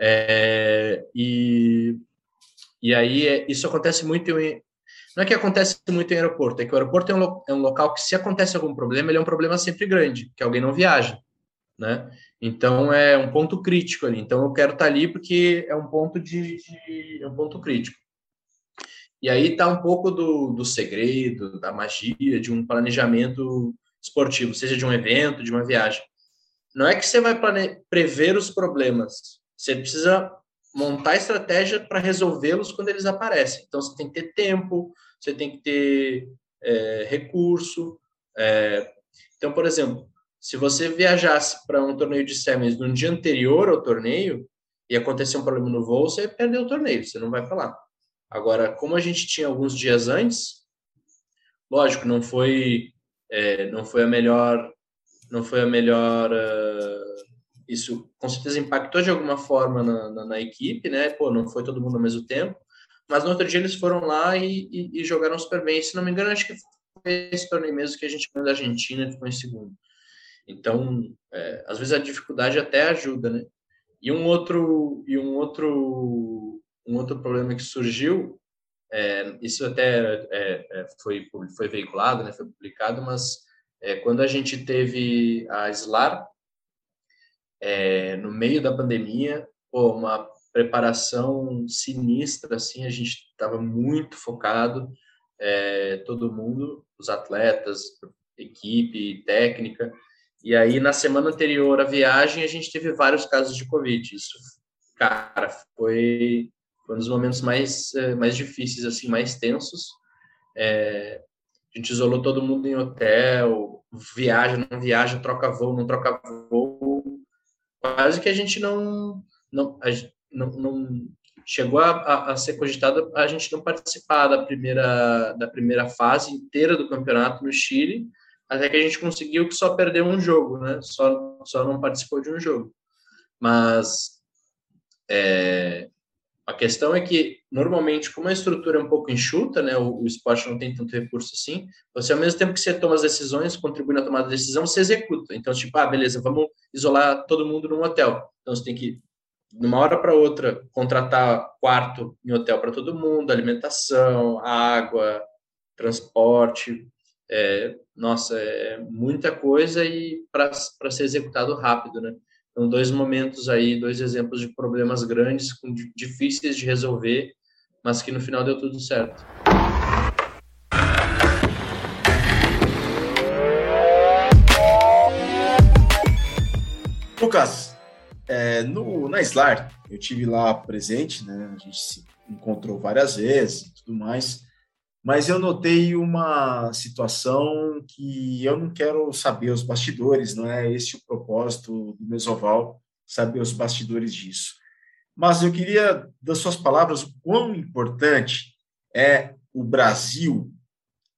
B: É, e, e aí é, isso acontece muito em, não é que acontece muito em aeroporto, é que o aeroporto é um, é um local que se acontece algum problema, ele é um problema sempre grande, que alguém não viaja, né? Então é um ponto crítico ali. Então eu quero estar ali porque é um ponto de, de é um ponto crítico. E aí está um pouco do, do segredo, da magia de um planejamento esportivo, seja de um evento, de uma viagem. Não é que você vai prever os problemas, você precisa montar estratégia para resolvê-los quando eles aparecem. Então, você tem que ter tempo, você tem que ter é, recurso. É... Então, por exemplo, se você viajasse para um torneio de semis no dia anterior ao torneio e acontecer um problema no voo, você perdeu o torneio, você não vai para lá. Agora, como a gente tinha alguns dias antes, lógico, não foi é, não foi a melhor não foi a melhor uh, isso com certeza impactou de alguma forma na, na, na, equipe, né? Pô, não foi todo mundo ao mesmo tempo, mas no outro dia eles foram lá e, e, e jogaram super bem. Se não me engano, acho que foi esse torneio mesmo que a gente ganhou da Argentina ficou em segundo. Então, é, às vezes a dificuldade até ajuda, né? E um outro e um outro um outro problema que surgiu, é, isso até é, é foi foi veiculado, né? Foi publicado, mas é, quando a gente teve a SLAR é, no meio da pandemia, pô, uma preparação sinistra, assim, a gente estava muito focado, todo mundo, os atletas, equipe, técnica, e aí, na semana anterior à viagem, a gente teve vários casos de Covid. Isso, cara, foi, foi um dos momentos mais, eh, mais difíceis, assim, mais tensos. É, a gente isolou todo mundo em hotel, viaja, não viaja, troca voo, não troca voo. Quase que a gente não, não, a, não, não chegou a, a, a, ser cogitado a gente não participar da primeira, da primeira fase inteira do campeonato no Chile, até que a gente conseguiu que só perdeu um jogo, né? Só, só não participou de um jogo. Mas é, a questão é que, normalmente, como a estrutura é um pouco enxuta, né? O, o, esporte não tem tanto recurso assim, você, ao mesmo tempo que você toma as decisões, contribui na tomada de decisão, você executa. Então, tipo, ah, beleza, vamos isolar todo mundo num hotel. Então, você tem que, de uma hora para outra, contratar quarto em hotel para todo mundo, alimentação, água, transporte, é, nossa, é muita coisa e para ser executado rápido, né? Então, dois momentos aí, dois exemplos de problemas grandes, difíceis de resolver, mas que no final deu tudo certo.
A: Lucas, é, no, na SLAR, eu tive lá presente, né? A gente se encontrou várias vezes e tudo mais mas eu notei uma situação que eu não quero saber os bastidores, não é esse o propósito do Mesoval, saber os bastidores disso. Mas eu queria, das suas palavras, o quão importante é o Brasil,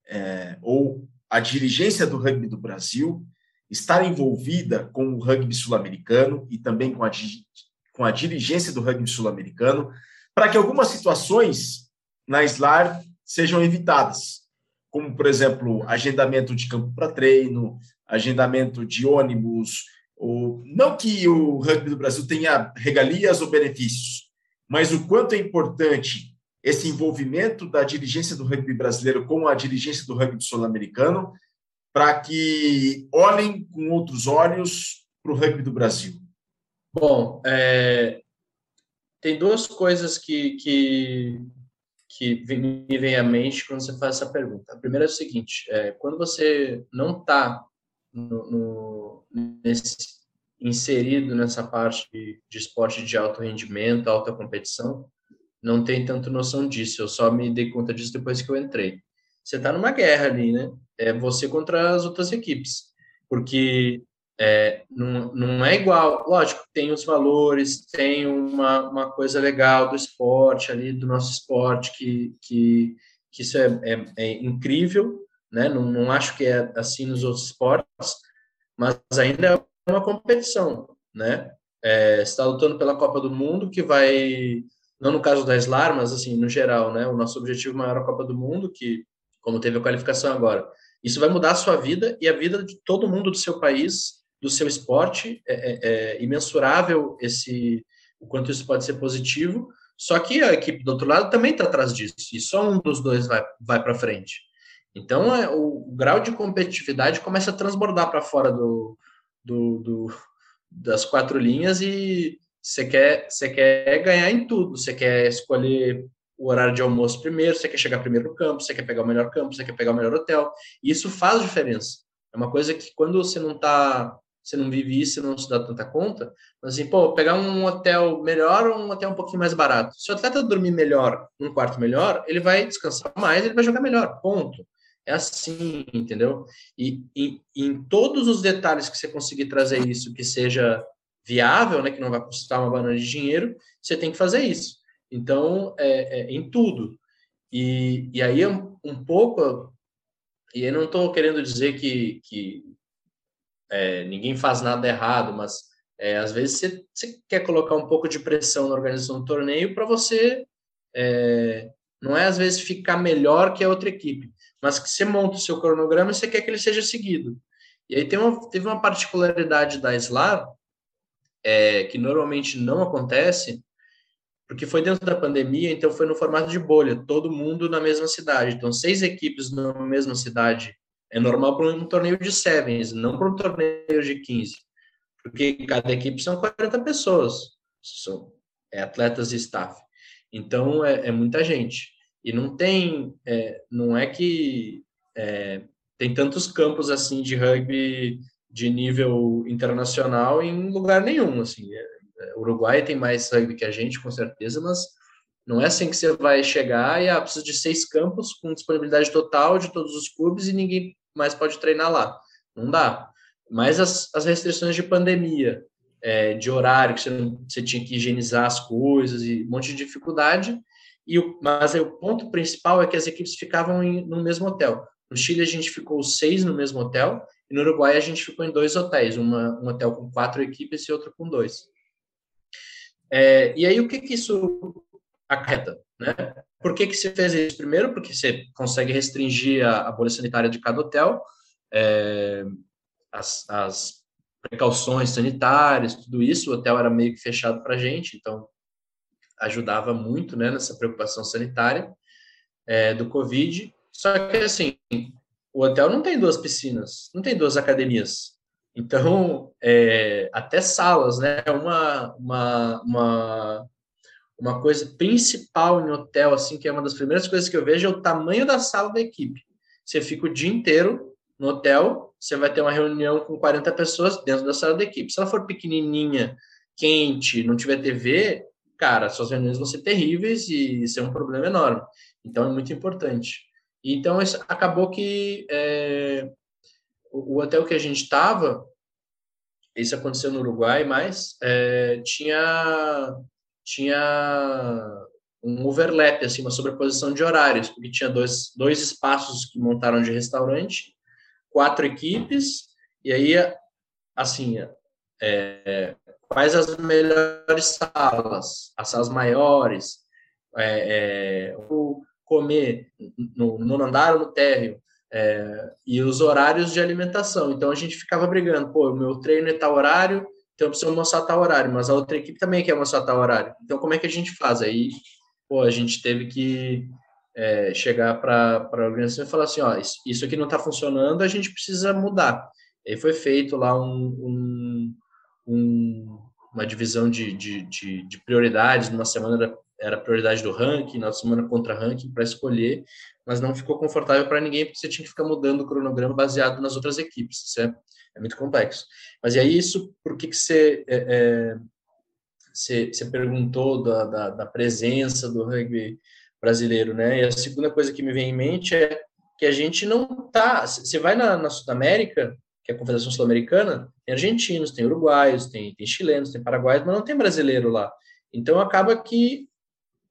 A: é, ou a dirigência do rugby do Brasil, estar envolvida com o rugby sul-americano e também com a, com a dirigência do rugby sul-americano, para que algumas situações na SLAR sejam evitadas, como, por exemplo, agendamento de campo para treino, agendamento de ônibus, ou, não que o rugby do Brasil tenha regalias ou benefícios, mas o quanto é importante esse envolvimento da dirigência do rugby brasileiro com a dirigência do rugby sul-americano para que olhem com outros olhos para o rugby do Brasil?
B: Bom, é, tem duas coisas que, que que me vem à mente quando você faz essa pergunta. A primeira é o seguinte: é, quando você não está inserido nessa parte de, esporte de alto rendimento, alta competição, não tem tanto noção disso. Eu só me dei conta disso depois que eu entrei. Você está numa guerra ali, né? É você contra as outras equipes, porque é, não, não é igual, lógico, tem os valores, tem uma, uma coisa legal do esporte ali, do nosso esporte, que, que, que isso é, é, é incrível, né? Não, não acho que é assim nos outros esportes, mas ainda é uma competição, né? É, está lutando pela Copa do Mundo, que vai não no caso da SLAR, mas assim, no geral, né? O nosso objetivo maior é a Copa do Mundo, que, como teve a qualificação agora, isso vai mudar a sua vida e a vida de todo mundo do seu país, do seu esporte. É, é, é imensurável esse, o quanto isso pode ser positivo. Só que a equipe do outro lado também está atrás disso, e só um dos dois vai, vai para frente. Então, é, o, o, grau de competitividade começa a transbordar para fora do, do, do, das quatro linhas e você quer, você quer ganhar em tudo. Você quer escolher o horário de almoço primeiro, você quer chegar primeiro no campo, você quer pegar o melhor campo, você quer pegar o melhor hotel. E isso faz diferença. É uma coisa que quando você não está você não vive isso, você não se dá tanta conta, mas assim, pô, pegar um hotel melhor ou um hotel um pouquinho mais barato. Se o atleta dormir melhor, num quarto melhor, ele vai descansar mais, ele vai jogar melhor, ponto. É assim, entendeu? E, e, em todos os detalhes que você conseguir trazer isso, que seja viável, né, que não vai custar uma banana de dinheiro, você tem que fazer isso. Então, é, é em tudo. E, e aí, um, um pouco, e eu não estou querendo dizer que, que é, ninguém faz nada errado, mas é, às vezes você, você, quer colocar um pouco de pressão na organização do torneio para você, é, não é às vezes ficar melhor que a outra equipe, mas que você monta o seu cronograma e você quer que ele seja seguido. E aí tem uma, teve uma particularidade da SLAR, é, que normalmente não acontece, porque foi dentro da pandemia, então foi no formato de bolha, todo mundo na mesma cidade. Então, seis equipes na mesma cidade é normal para um torneio de sevens, não para um torneio de 15. Porque cada equipe são 40 pessoas, são é, atletas e staff. Então, é, é muita gente. E não tem, é, não é que é, tem tantos campos assim de rugby de nível internacional em lugar nenhum, assim. É, é, Uruguai tem mais rugby que a gente, com certeza, mas não é assim que você vai chegar e ah, precisa de seis campos com disponibilidade total de todos os clubes e ninguém mais pode treinar lá. Não dá. Mas as, as restrições de pandemia, é, de horário, que você, você tinha que higienizar as coisas e um monte de dificuldade, e o, mas aí, o ponto principal é que as equipes ficavam em, no mesmo hotel. No Chile, a gente ficou seis no mesmo hotel, e no Uruguai, a gente ficou em dois hotéis, uma, um hotel com quatro equipes e outro com dois. É, e aí, o que, que isso acarreta? Né? Por que, que você fez isso? Primeiro, porque você consegue restringir a, a bolha sanitária de cada hotel, é, as, as precauções sanitárias, tudo isso. O hotel era meio que fechado para a gente, então ajudava muito né, nessa preocupação sanitária é, do Covid. Só que, assim, o hotel não tem duas piscinas, não tem duas academias. Então, é, até salas, né? Uma, uma, uma, uma coisa principal em hotel, assim, que é uma das primeiras coisas que eu vejo, é o tamanho da sala da equipe. Você fica o dia inteiro no hotel, você vai ter uma reunião com 40 pessoas dentro da sala da equipe. Se ela for pequenininha, quente, não tiver TV, cara, suas reuniões vão ser terríveis e isso é um problema enorme. Então é muito importante. Então acabou que é, o, o, hotel que a gente estava, isso aconteceu no Uruguai, mas é, tinha tinha um overlap, assim, uma sobreposição de horários, porque tinha dois, dois espaços que montaram de restaurante, quatro equipes, e aí, assim, é, quais as melhores salas, as salas maiores, é, é, comer no, no andar ou no térreo, é, e os horários de alimentação. Então a gente ficava brigando, pô, o meu treino é tal horário, então eu preciso mostrar tal horário, mas a outra equipe também quer mostrar tal horário. Então como é que a gente faz? Aí, pô, a gente teve que é, chegar para a organização e falar assim, ó, isso, aqui não está funcionando, a gente precisa mudar. E foi feito lá um, um um, uma divisão de, de, de, de, prioridades. Numa semana era, era prioridade do ranking, na semana contra ranking para escolher, mas não ficou confortável para ninguém porque você tinha que ficar mudando o cronograma baseado nas outras equipes. Isso é, é muito complexo. Mas e aí isso, por que, que você, é, é, você, você perguntou da, da, da presença do rugby brasileiro, né? E a segunda coisa que me vem em mente é que a gente não tá. Você vai na, na Sudamérica, que é a Confederação Sul-Americana, tem argentinos, tem uruguaios, tem, tem chilenos, tem paraguaios, mas não tem brasileiro lá. Então acaba que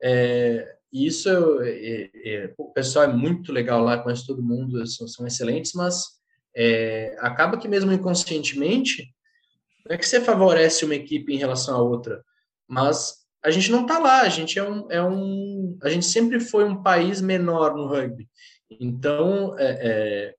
B: é, isso é, é, o pessoal é muito legal lá, conhece todo mundo, são, são excelentes, mas é, acaba que mesmo inconscientemente não é que você favorece uma equipe em relação à outra, mas a gente não está lá, a gente é um, é um, a gente sempre foi um país menor no rugby. Então, é,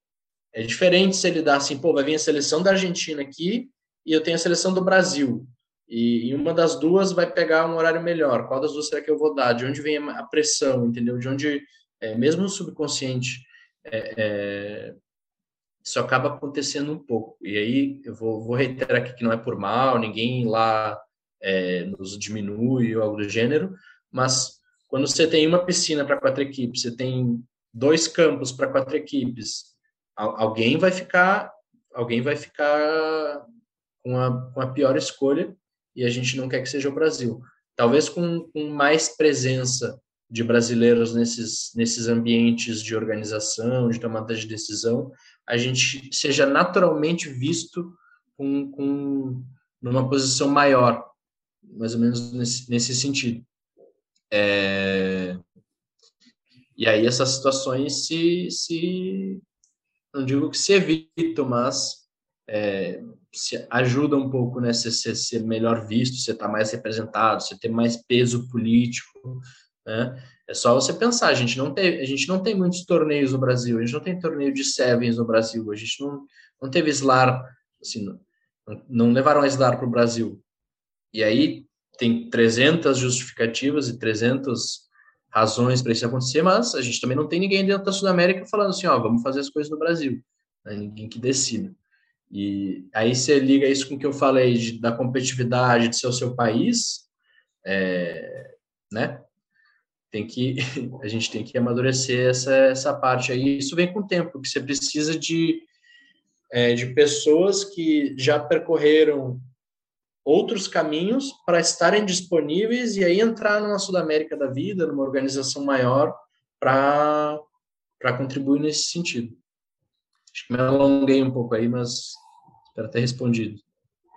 B: é, é diferente se ele dá assim, pô, vai vir a seleção da Argentina aqui e eu tenho a seleção do Brasil. E, uma das duas vai pegar um horário melhor. Qual das duas será que eu vou dar? De onde vem a pressão, entendeu? De onde, é, mesmo o subconsciente, é, é, isso acaba acontecendo um pouco. E aí eu vou, vou reiterar aqui que não é por mal, ninguém lá é, nos diminui ou algo do gênero, mas quando você tem uma piscina para quatro equipes, você tem dois campos para quatro equipes, alguém vai ficar alguém vai ficar com a, com a pior escolha e a gente não quer que seja o Brasil. Talvez com, com mais presença de brasileiros nesses, nesses ambientes de organização, de tomada de decisão, a gente seja naturalmente visto com, com numa posição maior mais ou menos nesse, nesse sentido. É... E aí essas situações se, se não digo que se evitam, mas é, se ajuda um pouco, né? Você ser, ser melhor visto, você estar tá mais representado, você ter mais peso político, né? É só você pensar, a gente não tem, a gente não tem muitos torneios no Brasil, a gente não tem torneio de sevens no Brasil, a gente não, não teve SLAR, assim, não, não levaram a SLAR para o Brasil. E aí tem 300 justificativas e 300 razões para isso acontecer, mas a gente também não tem ninguém dentro da Sudamérica falando assim, ó, vamos fazer as coisas no Brasil. Né? Ninguém que decida. E aí você liga isso com o que eu falei de, da competitividade de ser o seu país, é, né? Tem que a gente tem que amadurecer essa essa parte aí. Isso vem com o tempo, que você precisa de é, de pessoas que já percorreram outros caminhos para estarem disponíveis e aí entrar numa Sudamérica da vida, numa organização maior, para contribuir nesse sentido. Acho que me alonguei um pouco aí, mas espero ter respondido.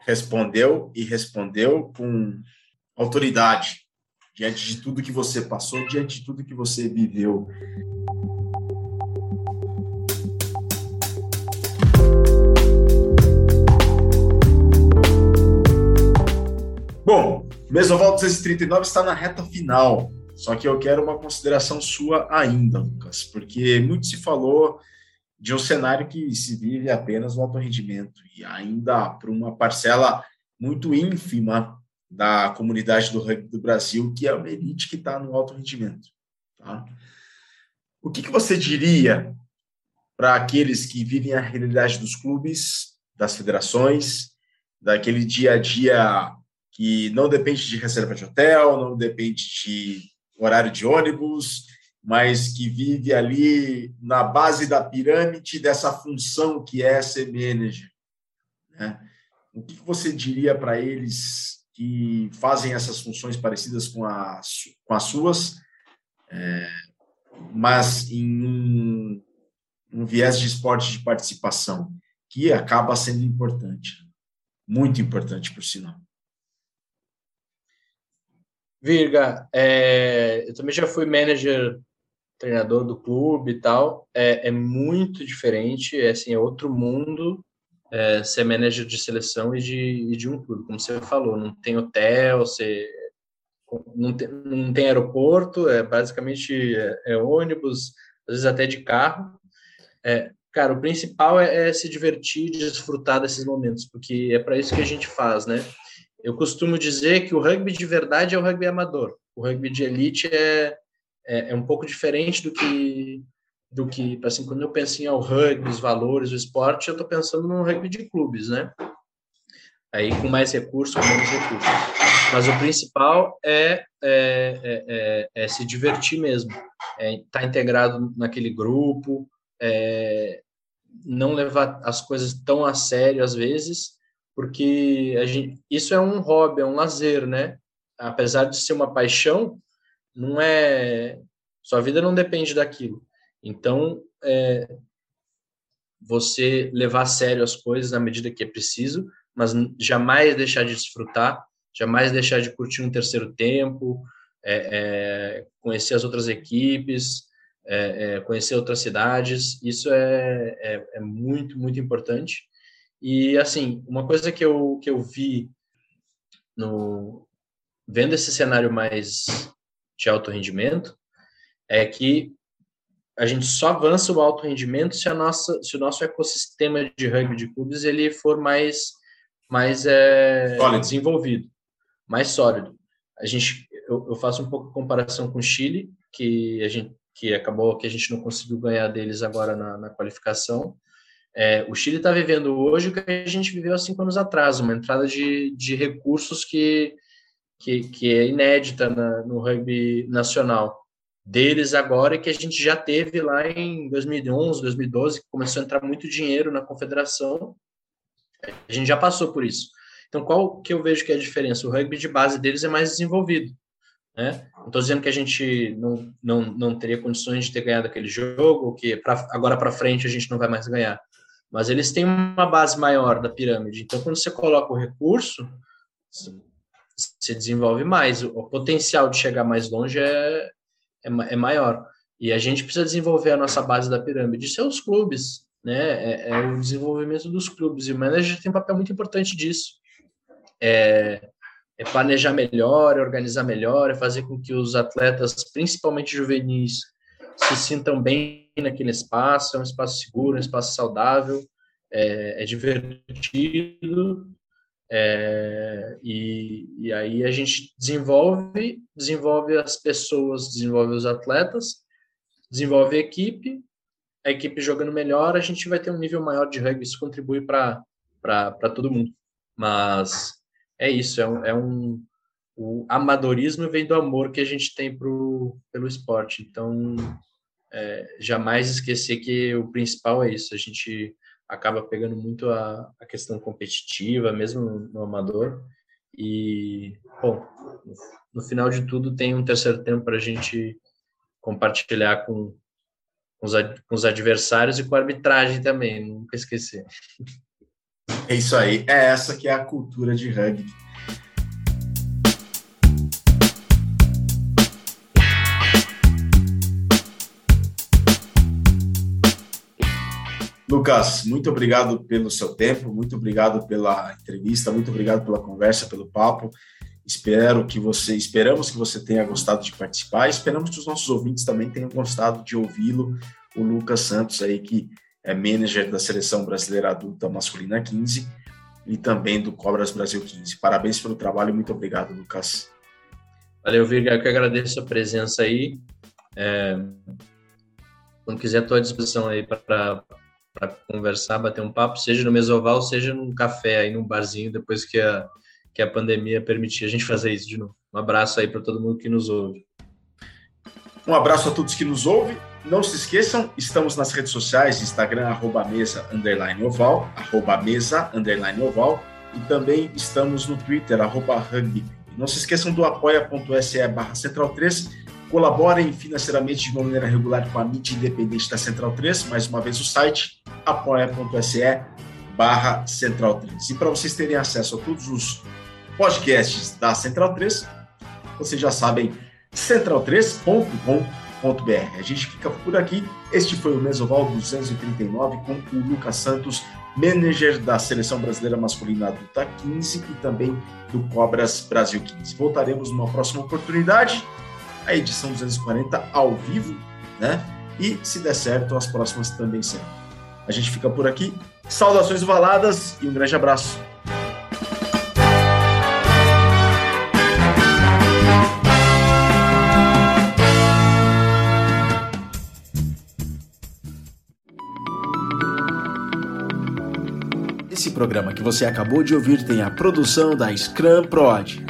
A: Respondeu e respondeu com autoridade, diante de tudo que você passou, diante de tudo que você viveu. Bom, Mesoval 239 está na reta final, só que eu quero uma consideração sua ainda, Lucas, porque muito se falou de um cenário que se vive apenas no alto rendimento e ainda por uma parcela muito ínfima da comunidade do rugby do Brasil, que é uma elite que está no alto rendimento. Tá? O que, que você diria para aqueles que vivem a realidade dos clubes, das federações, daquele dia a dia que não depende de reserva de hotel, não depende de horário de ônibus, mas que vive ali na base da pirâmide dessa função que é ser manager. Né? O que você diria para eles que fazem essas funções parecidas com as, com as suas, é, mas em um, um viés de esporte de participação, que acaba sendo importante, muito importante, por sinal.
B: Virga, é, eu também já fui manager, treinador do clube e tal. É, é muito diferente, é, assim, é outro mundo é, ser manager de seleção e de, e de um clube. Como você falou, não tem hotel, você não tem, não tem aeroporto, é basicamente é, é ônibus, às vezes até de carro. É, cara, o principal é, é se divertir, desfrutar desses momentos, porque é para isso que a gente faz, né? Eu costumo dizer que o rugby de verdade é o rugby amador. O rugby de elite é, é, é um pouco diferente do que do que assim quando eu penso em ao rugby, os valores, o esporte, eu estou pensando no rugby de clubes, né? Aí com mais recursos, com menos recursos. Mas o principal é, é, é, é, é se divertir mesmo, é estar tá integrado naquele grupo, é, não levar as coisas tão a sério às vezes porque gente, isso é um hobby, é um lazer, né? Apesar de ser uma paixão, não é sua vida não depende daquilo. Então, é, você levar a sério as coisas na medida que é preciso, mas jamais deixar de desfrutar, jamais deixar de curtir um terceiro tempo, é, é, conhecer as outras equipes, é, é, conhecer outras cidades. Isso é, é, é muito, muito importante. E, assim, uma coisa que eu, que eu vi no, vendo esse cenário mais de alto rendimento, é que a gente só avança o alto rendimento se, a nossa, se o nosso ecossistema de rugby de clubes ele for mais, mais é, desenvolvido, mais sólido. A gente, eu, eu, faço um pouco de comparação com o Chile, que a gente que acabou que a gente não conseguiu ganhar deles agora na, na qualificação. É, o Chile está vivendo hoje o que a gente viveu há cinco anos atrás, uma entrada de, de recursos que, que, que é inédita na, no rugby nacional deles agora que a gente já teve lá em 2011, 2012, que começou a entrar muito dinheiro na confederação. A gente já passou por isso. Então, qual que eu vejo que é a diferença? O rugby de base deles é mais desenvolvido. Né? Não estou dizendo que a gente não, não, não teria condições de ter ganhado aquele jogo, que pra, agora para frente a gente não vai mais ganhar. Mas eles têm uma base maior da pirâmide. Então, quando você coloca o recurso, você desenvolve mais. O potencial de chegar mais longe é, é, é maior. E a gente precisa desenvolver a nossa base da pirâmide. Isso é os clubes, né? É, é, o desenvolvimento dos clubes. E o manager tem um papel muito importante disso. É, é planejar melhor, é organizar melhor, é fazer com que os atletas, principalmente juvenis, se sintam bem naquele espaço. É um espaço seguro, um espaço saudável, é, é divertido é, e, e aí a gente desenvolve, desenvolve as pessoas, desenvolve os atletas, desenvolve a equipe, a equipe jogando melhor, a gente vai ter um nível maior de rugby, isso contribui para todo mundo. Mas é isso, é um, é um o amadorismo vem do amor que a gente tem pro, pelo esporte. Então, é, jamais esquecer que o principal é isso, a gente acaba pegando muito a, a questão competitiva, mesmo no, amador. E, bom, no, no, final de tudo, tem um terceiro tempo para a gente compartilhar com, com, os, com os adversários e com a arbitragem também, nunca esquecer.
A: É isso aí, é essa que é a cultura de rugby Lucas, muito obrigado pelo seu tempo, muito obrigado pela entrevista, muito obrigado pela conversa, pelo papo. Espero que você, esperamos que você tenha gostado de participar. Esperamos que os nossos ouvintes também tenham gostado de ouvi-lo. O Lucas Santos aí que é manager da seleção brasileira adulta masculina 15 e também do Cobras Brasil 15. Parabéns pelo trabalho, muito obrigado, Lucas.
B: Valeu, Virga, eu que agradeço a presença aí. É, quando quiser, estou à disposição aí para para conversar, bater um papo, seja no Mesoval, seja num café aí, num barzinho, depois que a, que a pandemia permitir a gente fazer isso de novo. Um abraço aí para todo mundo que nos ouve.
A: Um abraço a todos que nos ouvem. Não se esqueçam, estamos nas redes sociais, Instagram, arroba mesa, underline oval, arroba mesa, underline oval, e também estamos no Twitter, arroba rugby. Não se esqueçam do apoia.se barra central 3, Colaborem financeiramente de uma maneira regular com a mídia independente da Central 3, mais uma vez o site apoia.se barra Central 3. E para vocês terem acesso a todos os podcasts da Central 3, vocês já sabem, central3.com.br. A gente fica por aqui. Este foi o Mesoval 239 com o Lucas Santos, manager da Seleção Brasileira Masculina Adulta 15 e também do Cobras Brasil 15. Voltaremos numa próxima oportunidade a edição 240 ao vivo, né? E se der certo, as próximas também serão. A gente fica por aqui. Saudações valadas e um grande abraço. Esse programa que você acabou de ouvir tem a produção da Scrum Prod.